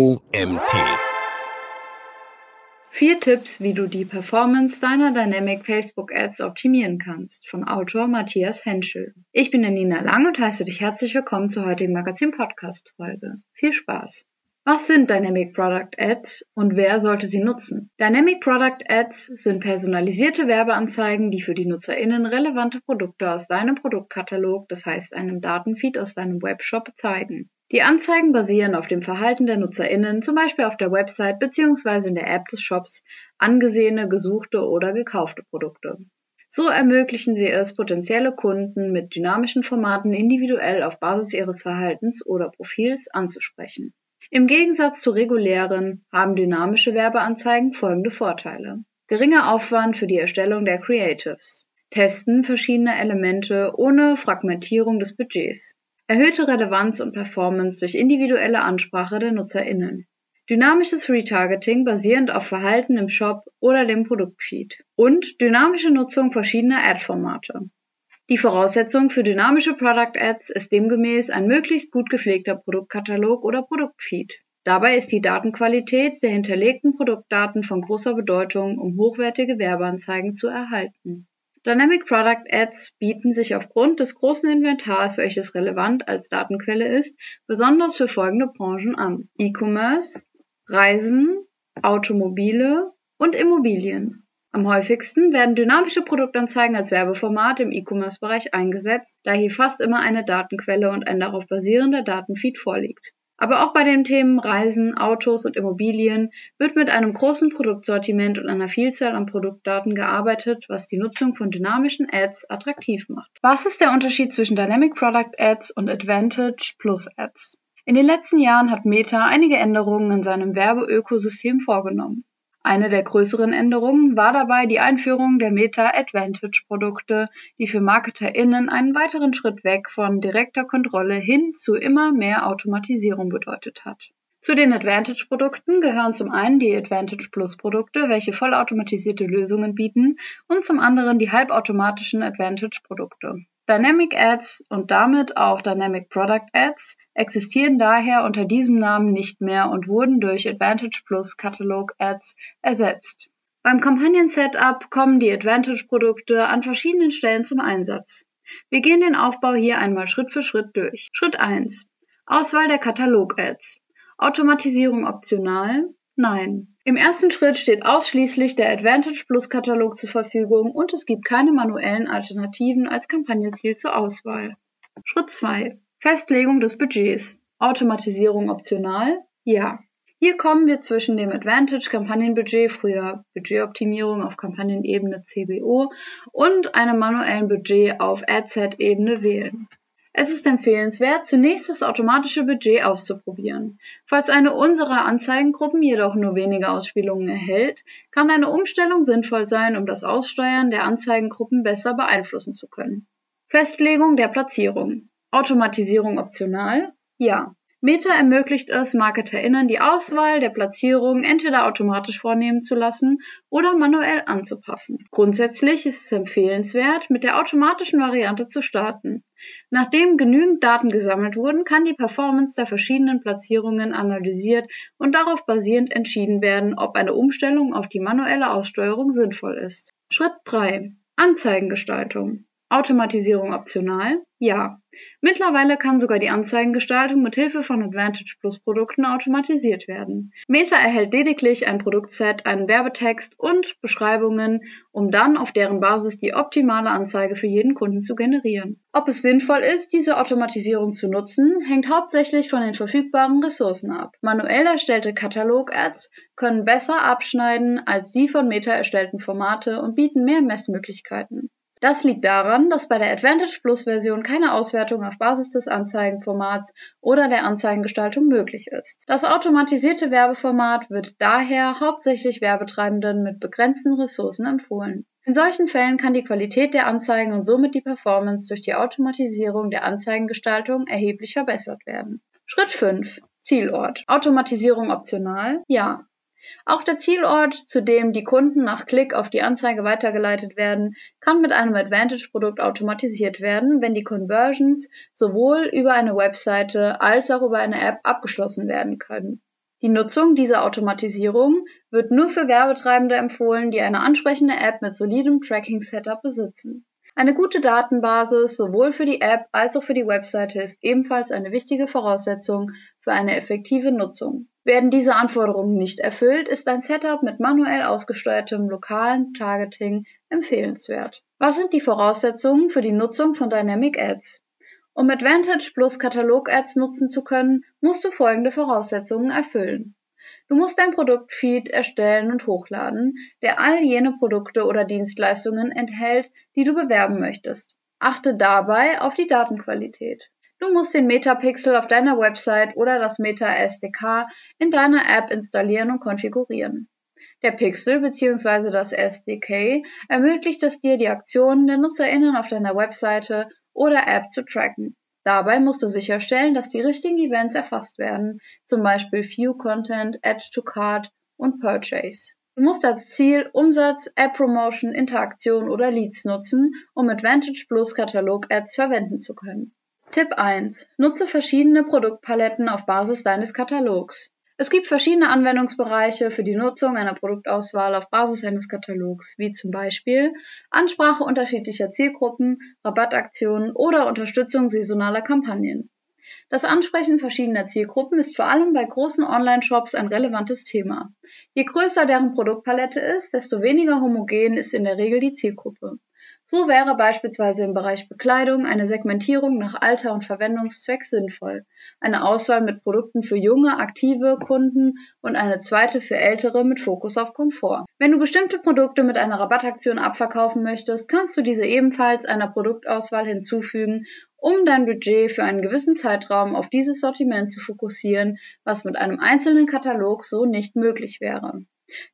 OMT. Vier Tipps, wie du die Performance deiner Dynamic Facebook Ads optimieren kannst, von Autor Matthias Henschel. Ich bin der Nina Lang und heiße dich herzlich willkommen zur heutigen Magazin Podcast Folge. Viel Spaß! Was sind Dynamic Product Ads und wer sollte sie nutzen? Dynamic Product Ads sind personalisierte Werbeanzeigen, die für die NutzerInnen relevante Produkte aus deinem Produktkatalog, das heißt einem Datenfeed aus deinem Webshop, zeigen. Die Anzeigen basieren auf dem Verhalten der NutzerInnen, zum Beispiel auf der Website bzw. in der App des Shops, angesehene, gesuchte oder gekaufte Produkte. So ermöglichen sie es, potenzielle Kunden mit dynamischen Formaten individuell auf Basis ihres Verhaltens oder Profils anzusprechen. Im Gegensatz zu regulären haben dynamische Werbeanzeigen folgende Vorteile. Geringer Aufwand für die Erstellung der Creatives. Testen verschiedener Elemente ohne Fragmentierung des Budgets. Erhöhte Relevanz und Performance durch individuelle Ansprache der NutzerInnen. Dynamisches Retargeting basierend auf Verhalten im Shop oder dem Produktfeed. Und dynamische Nutzung verschiedener Ad-Formate. Die Voraussetzung für dynamische Product Ads ist demgemäß ein möglichst gut gepflegter Produktkatalog oder Produktfeed. Dabei ist die Datenqualität der hinterlegten Produktdaten von großer Bedeutung, um hochwertige Werbeanzeigen zu erhalten. Dynamic Product Ads bieten sich aufgrund des großen Inventars, welches relevant als Datenquelle ist, besonders für folgende Branchen an. E-Commerce, Reisen, Automobile und Immobilien. Am häufigsten werden dynamische Produktanzeigen als Werbeformat im E-Commerce-Bereich eingesetzt, da hier fast immer eine Datenquelle und ein darauf basierender Datenfeed vorliegt. Aber auch bei den Themen Reisen, Autos und Immobilien wird mit einem großen Produktsortiment und einer Vielzahl an Produktdaten gearbeitet, was die Nutzung von dynamischen Ads attraktiv macht. Was ist der Unterschied zwischen Dynamic Product Ads und Advantage Plus Ads? In den letzten Jahren hat Meta einige Änderungen in seinem Werbeökosystem vorgenommen. Eine der größeren Änderungen war dabei die Einführung der Meta Advantage Produkte, die für MarketerInnen einen weiteren Schritt weg von direkter Kontrolle hin zu immer mehr Automatisierung bedeutet hat. Zu den Advantage Produkten gehören zum einen die Advantage Plus Produkte, welche vollautomatisierte Lösungen bieten, und zum anderen die halbautomatischen Advantage Produkte. Dynamic Ads und damit auch Dynamic Product Ads existieren daher unter diesem Namen nicht mehr und wurden durch Advantage Plus Catalog Ads ersetzt. Beim Kampagnen-Setup kommen die Advantage-Produkte an verschiedenen Stellen zum Einsatz. Wir gehen den Aufbau hier einmal Schritt für Schritt durch. Schritt 1. Auswahl der Katalog-Ads. Automatisierung optional. Nein. Im ersten Schritt steht ausschließlich der Advantage Plus Katalog zur Verfügung und es gibt keine manuellen Alternativen als Kampagnenziel zur Auswahl. Schritt 2. Festlegung des Budgets. Automatisierung optional? Ja. Hier kommen wir zwischen dem Advantage Kampagnenbudget, früher Budgetoptimierung auf Kampagnenebene CBO, und einem manuellen Budget auf Adset-Ebene wählen. Es ist empfehlenswert, zunächst das automatische Budget auszuprobieren. Falls eine unserer Anzeigengruppen jedoch nur wenige Ausspielungen erhält, kann eine Umstellung sinnvoll sein, um das Aussteuern der Anzeigengruppen besser beeinflussen zu können. Festlegung der Platzierung. Automatisierung optional? Ja. Meta ermöglicht es, MarketerInnen die Auswahl der Platzierung entweder automatisch vornehmen zu lassen oder manuell anzupassen. Grundsätzlich ist es empfehlenswert, mit der automatischen Variante zu starten. Nachdem genügend Daten gesammelt wurden, kann die Performance der verschiedenen Platzierungen analysiert und darauf basierend entschieden werden, ob eine Umstellung auf die manuelle Aussteuerung sinnvoll ist. Schritt 3. Anzeigengestaltung. Automatisierung optional? Ja. Mittlerweile kann sogar die Anzeigengestaltung mit Hilfe von Advantage Plus Produkten automatisiert werden. Meta erhält lediglich ein Produktset, einen Werbetext und Beschreibungen, um dann auf deren Basis die optimale Anzeige für jeden Kunden zu generieren. Ob es sinnvoll ist, diese Automatisierung zu nutzen, hängt hauptsächlich von den verfügbaren Ressourcen ab. Manuell erstellte Katalog-Ads können besser abschneiden als die von Meta erstellten Formate und bieten mehr Messmöglichkeiten. Das liegt daran, dass bei der Advantage Plus Version keine Auswertung auf Basis des Anzeigenformats oder der Anzeigengestaltung möglich ist. Das automatisierte Werbeformat wird daher hauptsächlich Werbetreibenden mit begrenzten Ressourcen empfohlen. In solchen Fällen kann die Qualität der Anzeigen und somit die Performance durch die Automatisierung der Anzeigengestaltung erheblich verbessert werden. Schritt 5. Zielort. Automatisierung optional? Ja. Auch der Zielort, zu dem die Kunden nach Klick auf die Anzeige weitergeleitet werden, kann mit einem Advantage-Produkt automatisiert werden, wenn die Conversions sowohl über eine Webseite als auch über eine App abgeschlossen werden können. Die Nutzung dieser Automatisierung wird nur für Werbetreibende empfohlen, die eine ansprechende App mit solidem Tracking-Setup besitzen. Eine gute Datenbasis sowohl für die App als auch für die Webseite ist ebenfalls eine wichtige Voraussetzung für eine effektive Nutzung. Werden diese Anforderungen nicht erfüllt, ist ein Setup mit manuell ausgesteuertem lokalen Targeting empfehlenswert. Was sind die Voraussetzungen für die Nutzung von Dynamic Ads? Um Advantage Plus Katalog-Ads nutzen zu können, musst du folgende Voraussetzungen erfüllen. Du musst dein Produktfeed erstellen und hochladen, der all jene Produkte oder Dienstleistungen enthält, die du bewerben möchtest. Achte dabei auf die Datenqualität. Du musst den Metapixel auf deiner Website oder das Meta SDK in deiner App installieren und konfigurieren. Der Pixel bzw. das SDK ermöglicht es dir, die Aktionen der NutzerInnen auf deiner Webseite oder App zu tracken. Dabei musst du sicherstellen, dass die richtigen Events erfasst werden, zum Beispiel View Content, Add to Cart und Purchase. Du musst als Ziel Umsatz, App Promotion, Interaktion oder Leads nutzen, um Advantage Plus Katalog Ads verwenden zu können. Tipp 1. Nutze verschiedene Produktpaletten auf Basis deines Katalogs. Es gibt verschiedene Anwendungsbereiche für die Nutzung einer Produktauswahl auf Basis eines Katalogs, wie zum Beispiel Ansprache unterschiedlicher Zielgruppen, Rabattaktionen oder Unterstützung saisonaler Kampagnen. Das Ansprechen verschiedener Zielgruppen ist vor allem bei großen Online-Shops ein relevantes Thema. Je größer deren Produktpalette ist, desto weniger homogen ist in der Regel die Zielgruppe. So wäre beispielsweise im Bereich Bekleidung eine Segmentierung nach Alter und Verwendungszweck sinnvoll, eine Auswahl mit Produkten für junge, aktive Kunden und eine zweite für ältere mit Fokus auf Komfort. Wenn du bestimmte Produkte mit einer Rabattaktion abverkaufen möchtest, kannst du diese ebenfalls einer Produktauswahl hinzufügen, um dein Budget für einen gewissen Zeitraum auf dieses Sortiment zu fokussieren, was mit einem einzelnen Katalog so nicht möglich wäre.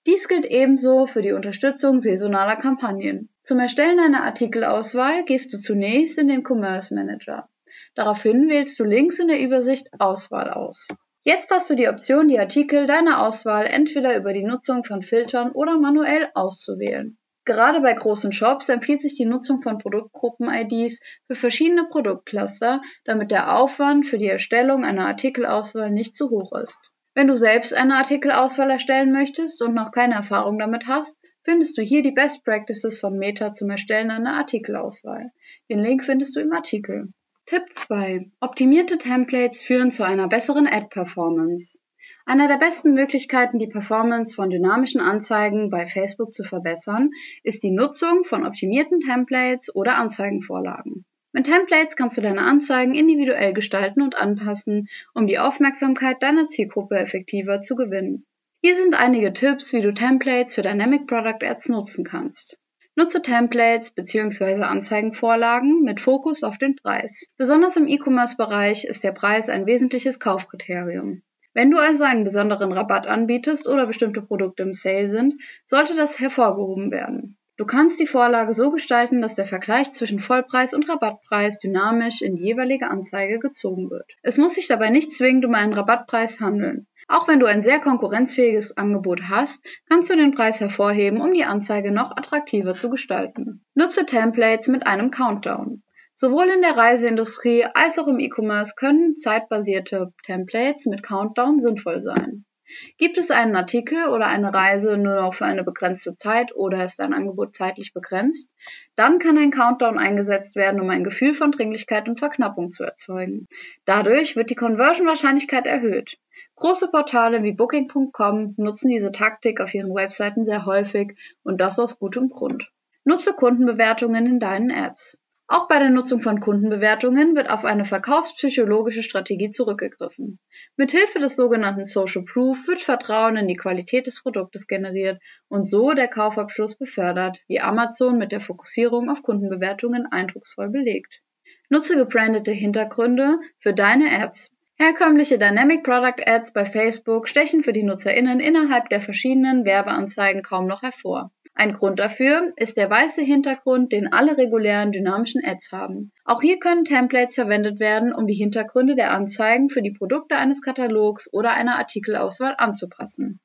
Dies gilt ebenso für die Unterstützung saisonaler Kampagnen. Zum Erstellen einer Artikelauswahl gehst du zunächst in den Commerce Manager. Daraufhin wählst du links in der Übersicht Auswahl aus. Jetzt hast du die Option, die Artikel deiner Auswahl entweder über die Nutzung von Filtern oder manuell auszuwählen. Gerade bei großen Shops empfiehlt sich die Nutzung von Produktgruppen-IDs für verschiedene Produktcluster, damit der Aufwand für die Erstellung einer Artikelauswahl nicht zu hoch ist. Wenn du selbst eine Artikelauswahl erstellen möchtest und noch keine Erfahrung damit hast, findest du hier die Best Practices von Meta zum Erstellen einer Artikelauswahl. Den Link findest du im Artikel. Tipp 2. Optimierte Templates führen zu einer besseren Ad-Performance. Einer der besten Möglichkeiten, die Performance von dynamischen Anzeigen bei Facebook zu verbessern, ist die Nutzung von optimierten Templates oder Anzeigenvorlagen. Mit Templates kannst du deine Anzeigen individuell gestalten und anpassen, um die Aufmerksamkeit deiner Zielgruppe effektiver zu gewinnen. Hier sind einige Tipps, wie du Templates für Dynamic Product Ads nutzen kannst. Nutze Templates bzw. Anzeigenvorlagen mit Fokus auf den Preis. Besonders im E-Commerce-Bereich ist der Preis ein wesentliches Kaufkriterium. Wenn du also einen besonderen Rabatt anbietest oder bestimmte Produkte im Sale sind, sollte das hervorgehoben werden. Du kannst die Vorlage so gestalten, dass der Vergleich zwischen Vollpreis und Rabattpreis dynamisch in die jeweilige Anzeige gezogen wird. Es muss sich dabei nicht zwingend um einen Rabattpreis handeln. Auch wenn du ein sehr konkurrenzfähiges Angebot hast, kannst du den Preis hervorheben, um die Anzeige noch attraktiver zu gestalten. Nutze Templates mit einem Countdown. Sowohl in der Reiseindustrie als auch im E-Commerce können zeitbasierte Templates mit Countdown sinnvoll sein. Gibt es einen Artikel oder eine Reise nur noch für eine begrenzte Zeit oder ist ein Angebot zeitlich begrenzt, dann kann ein Countdown eingesetzt werden, um ein Gefühl von Dringlichkeit und Verknappung zu erzeugen. Dadurch wird die Conversion-Wahrscheinlichkeit erhöht. Große Portale wie Booking.com nutzen diese Taktik auf ihren Webseiten sehr häufig und das aus gutem Grund. Nutze Kundenbewertungen in deinen Ads. Auch bei der Nutzung von Kundenbewertungen wird auf eine verkaufspsychologische Strategie zurückgegriffen. Mithilfe des sogenannten Social Proof wird Vertrauen in die Qualität des Produktes generiert und so der Kaufabschluss befördert, wie Amazon mit der Fokussierung auf Kundenbewertungen eindrucksvoll belegt. Nutze gebrandete Hintergründe für deine Ads. Herkömmliche Dynamic Product Ads bei Facebook stechen für die NutzerInnen innerhalb der verschiedenen Werbeanzeigen kaum noch hervor. Ein Grund dafür ist der weiße Hintergrund, den alle regulären dynamischen Ads haben. Auch hier können Templates verwendet werden, um die Hintergründe der Anzeigen für die Produkte eines Katalogs oder einer Artikelauswahl anzupassen.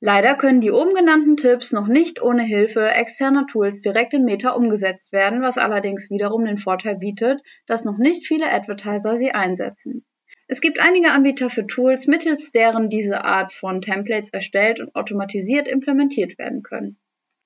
Leider können die oben genannten Tipps noch nicht ohne Hilfe externer Tools direkt in Meta umgesetzt werden, was allerdings wiederum den Vorteil bietet, dass noch nicht viele Advertiser sie einsetzen. Es gibt einige Anbieter für Tools, mittels deren diese Art von Templates erstellt und automatisiert implementiert werden können.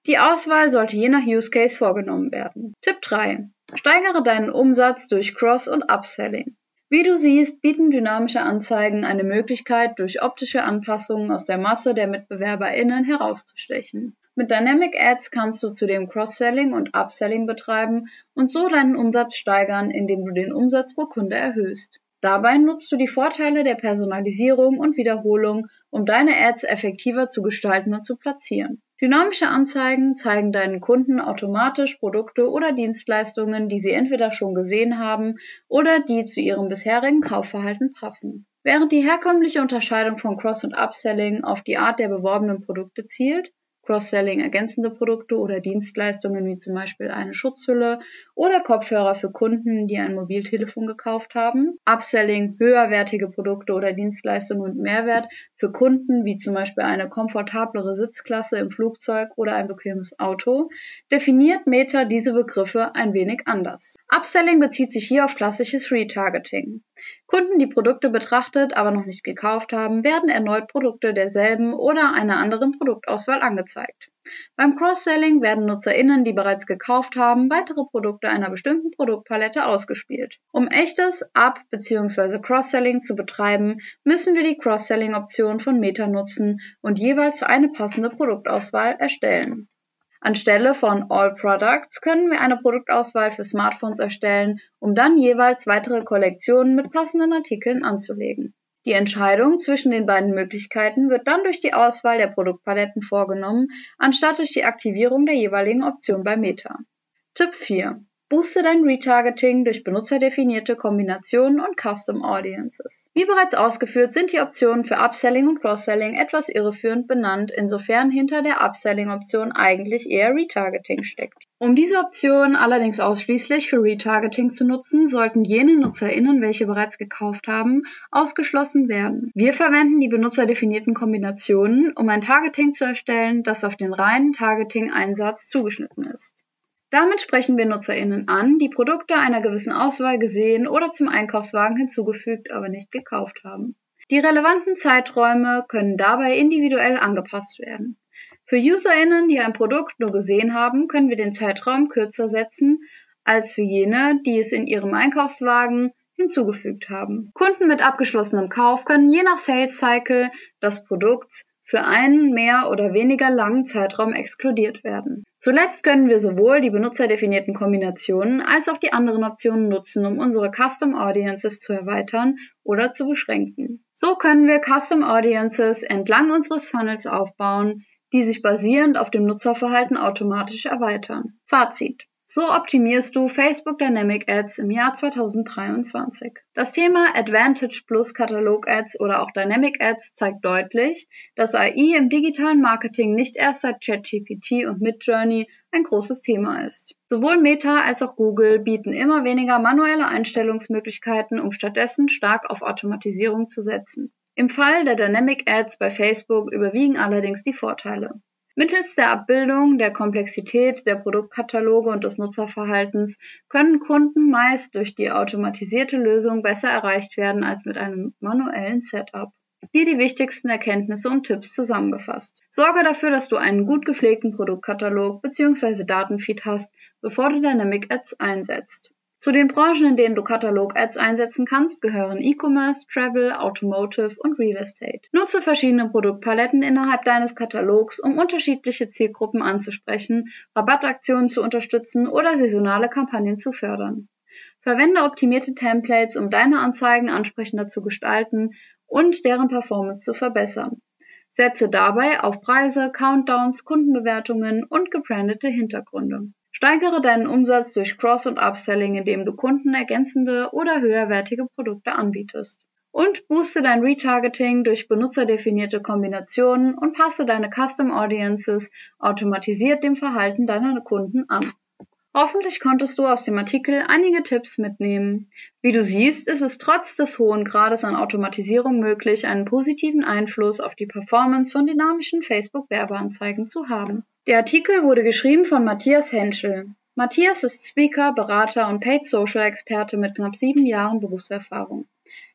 Die Auswahl sollte je nach Use Case vorgenommen werden. Tipp 3. Steigere deinen Umsatz durch Cross- und Upselling. Wie du siehst, bieten dynamische Anzeigen eine Möglichkeit, durch optische Anpassungen aus der Masse der MitbewerberInnen herauszustechen. Mit Dynamic Ads kannst du zudem Cross-Selling und Upselling betreiben und so deinen Umsatz steigern, indem du den Umsatz pro Kunde erhöhst. Dabei nutzt du die Vorteile der Personalisierung und Wiederholung, um deine Ads effektiver zu gestalten und zu platzieren. Dynamische Anzeigen zeigen deinen Kunden automatisch Produkte oder Dienstleistungen, die sie entweder schon gesehen haben oder die zu ihrem bisherigen Kaufverhalten passen. Während die herkömmliche Unterscheidung von Cross- und Upselling auf die Art der beworbenen Produkte zielt, Cross-Selling ergänzende Produkte oder Dienstleistungen wie zum Beispiel eine Schutzhülle oder Kopfhörer für Kunden, die ein Mobiltelefon gekauft haben. Upselling höherwertige Produkte oder Dienstleistungen und Mehrwert für Kunden wie zum Beispiel eine komfortablere Sitzklasse im Flugzeug oder ein bequemes Auto. Definiert Meta diese Begriffe ein wenig anders. Upselling bezieht sich hier auf klassisches Retargeting. Kunden, die Produkte betrachtet, aber noch nicht gekauft haben, werden erneut Produkte derselben oder einer anderen Produktauswahl angezeigt. Beim Cross-Selling werden NutzerInnen, die bereits gekauft haben, weitere Produkte einer bestimmten Produktpalette ausgespielt. Um echtes Up- bzw. Cross-Selling zu betreiben, müssen wir die Cross-Selling-Option von Meta nutzen und jeweils eine passende Produktauswahl erstellen. Anstelle von All Products können wir eine Produktauswahl für Smartphones erstellen, um dann jeweils weitere Kollektionen mit passenden Artikeln anzulegen. Die Entscheidung zwischen den beiden Möglichkeiten wird dann durch die Auswahl der Produktpaletten vorgenommen, anstatt durch die Aktivierung der jeweiligen Option bei Meta. Tipp 4. Booste dein Retargeting durch benutzerdefinierte Kombinationen und Custom Audiences. Wie bereits ausgeführt, sind die Optionen für Upselling und Cross-Selling etwas irreführend benannt, insofern hinter der Upselling-Option eigentlich eher Retargeting steckt. Um diese Option allerdings ausschließlich für Retargeting zu nutzen, sollten jene NutzerInnen, welche bereits gekauft haben, ausgeschlossen werden. Wir verwenden die benutzerdefinierten Kombinationen, um ein Targeting zu erstellen, das auf den reinen Targeting-Einsatz zugeschnitten ist. Damit sprechen wir NutzerInnen an, die Produkte einer gewissen Auswahl gesehen oder zum Einkaufswagen hinzugefügt, aber nicht gekauft haben. Die relevanten Zeiträume können dabei individuell angepasst werden. Für UserInnen, die ein Produkt nur gesehen haben, können wir den Zeitraum kürzer setzen als für jene, die es in ihrem Einkaufswagen hinzugefügt haben. Kunden mit abgeschlossenem Kauf können je nach Sales Cycle des Produkts für einen mehr oder weniger langen Zeitraum exkludiert werden. Zuletzt können wir sowohl die benutzerdefinierten Kombinationen als auch die anderen Optionen nutzen, um unsere Custom Audiences zu erweitern oder zu beschränken. So können wir Custom Audiences entlang unseres Funnels aufbauen, die sich basierend auf dem Nutzerverhalten automatisch erweitern. Fazit. So optimierst du Facebook Dynamic Ads im Jahr 2023. Das Thema Advantage Plus Katalog Ads oder auch Dynamic Ads zeigt deutlich, dass AI im digitalen Marketing nicht erst seit ChatGPT und Midjourney ein großes Thema ist. Sowohl Meta als auch Google bieten immer weniger manuelle Einstellungsmöglichkeiten, um stattdessen stark auf Automatisierung zu setzen. Im Fall der Dynamic Ads bei Facebook überwiegen allerdings die Vorteile. Mittels der Abbildung der Komplexität der Produktkataloge und des Nutzerverhaltens können Kunden meist durch die automatisierte Lösung besser erreicht werden als mit einem manuellen Setup. Hier die wichtigsten Erkenntnisse und Tipps zusammengefasst. Sorge dafür, dass du einen gut gepflegten Produktkatalog bzw. Datenfeed hast, bevor du Dynamic Ads einsetzt. Zu den Branchen, in denen du Katalog-Ads einsetzen kannst, gehören E-Commerce, Travel, Automotive und Real Estate. Nutze verschiedene Produktpaletten innerhalb deines Katalogs, um unterschiedliche Zielgruppen anzusprechen, Rabattaktionen zu unterstützen oder saisonale Kampagnen zu fördern. Verwende optimierte Templates, um deine Anzeigen ansprechender zu gestalten und deren Performance zu verbessern. Setze dabei auf Preise, Countdowns, Kundenbewertungen und gebrandete Hintergründe. Steigere deinen Umsatz durch Cross- und Upselling, indem du Kunden ergänzende oder höherwertige Produkte anbietest. Und booste dein Retargeting durch benutzerdefinierte Kombinationen und passe deine Custom Audiences automatisiert dem Verhalten deiner Kunden an. Hoffentlich konntest du aus dem Artikel einige Tipps mitnehmen. Wie du siehst, ist es trotz des hohen Grades an Automatisierung möglich, einen positiven Einfluss auf die Performance von dynamischen Facebook-Werbeanzeigen zu haben. Der Artikel wurde geschrieben von Matthias Henschel. Matthias ist Speaker, Berater und Paid Social Experte mit knapp sieben Jahren Berufserfahrung.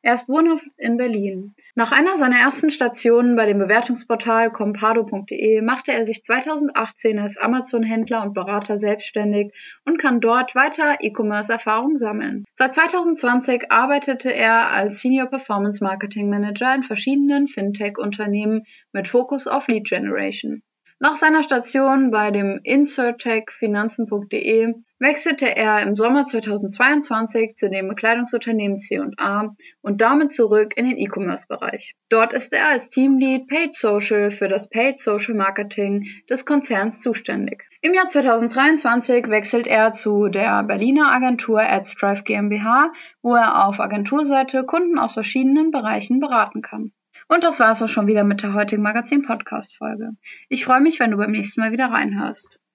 Er ist wohnhaft in Berlin. Nach einer seiner ersten Stationen bei dem Bewertungsportal compado.de machte er sich 2018 als Amazon-Händler und Berater selbstständig und kann dort weiter E-Commerce-Erfahrung sammeln. Seit 2020 arbeitete er als Senior Performance Marketing Manager in verschiedenen Fintech-Unternehmen mit Fokus auf Lead Generation. Nach seiner Station bei dem Insurtech Finanzen.de wechselte er im Sommer 2022 zu dem Bekleidungsunternehmen C&A und damit zurück in den E-Commerce-Bereich. Dort ist er als Teamlead Paid Social für das Paid Social Marketing des Konzerns zuständig. Im Jahr 2023 wechselt er zu der Berliner Agentur AdStrive GmbH, wo er auf Agenturseite Kunden aus verschiedenen Bereichen beraten kann. Und das war es auch schon wieder mit der heutigen Magazin-Podcast-Folge. Ich freue mich, wenn du beim nächsten Mal wieder reinhörst.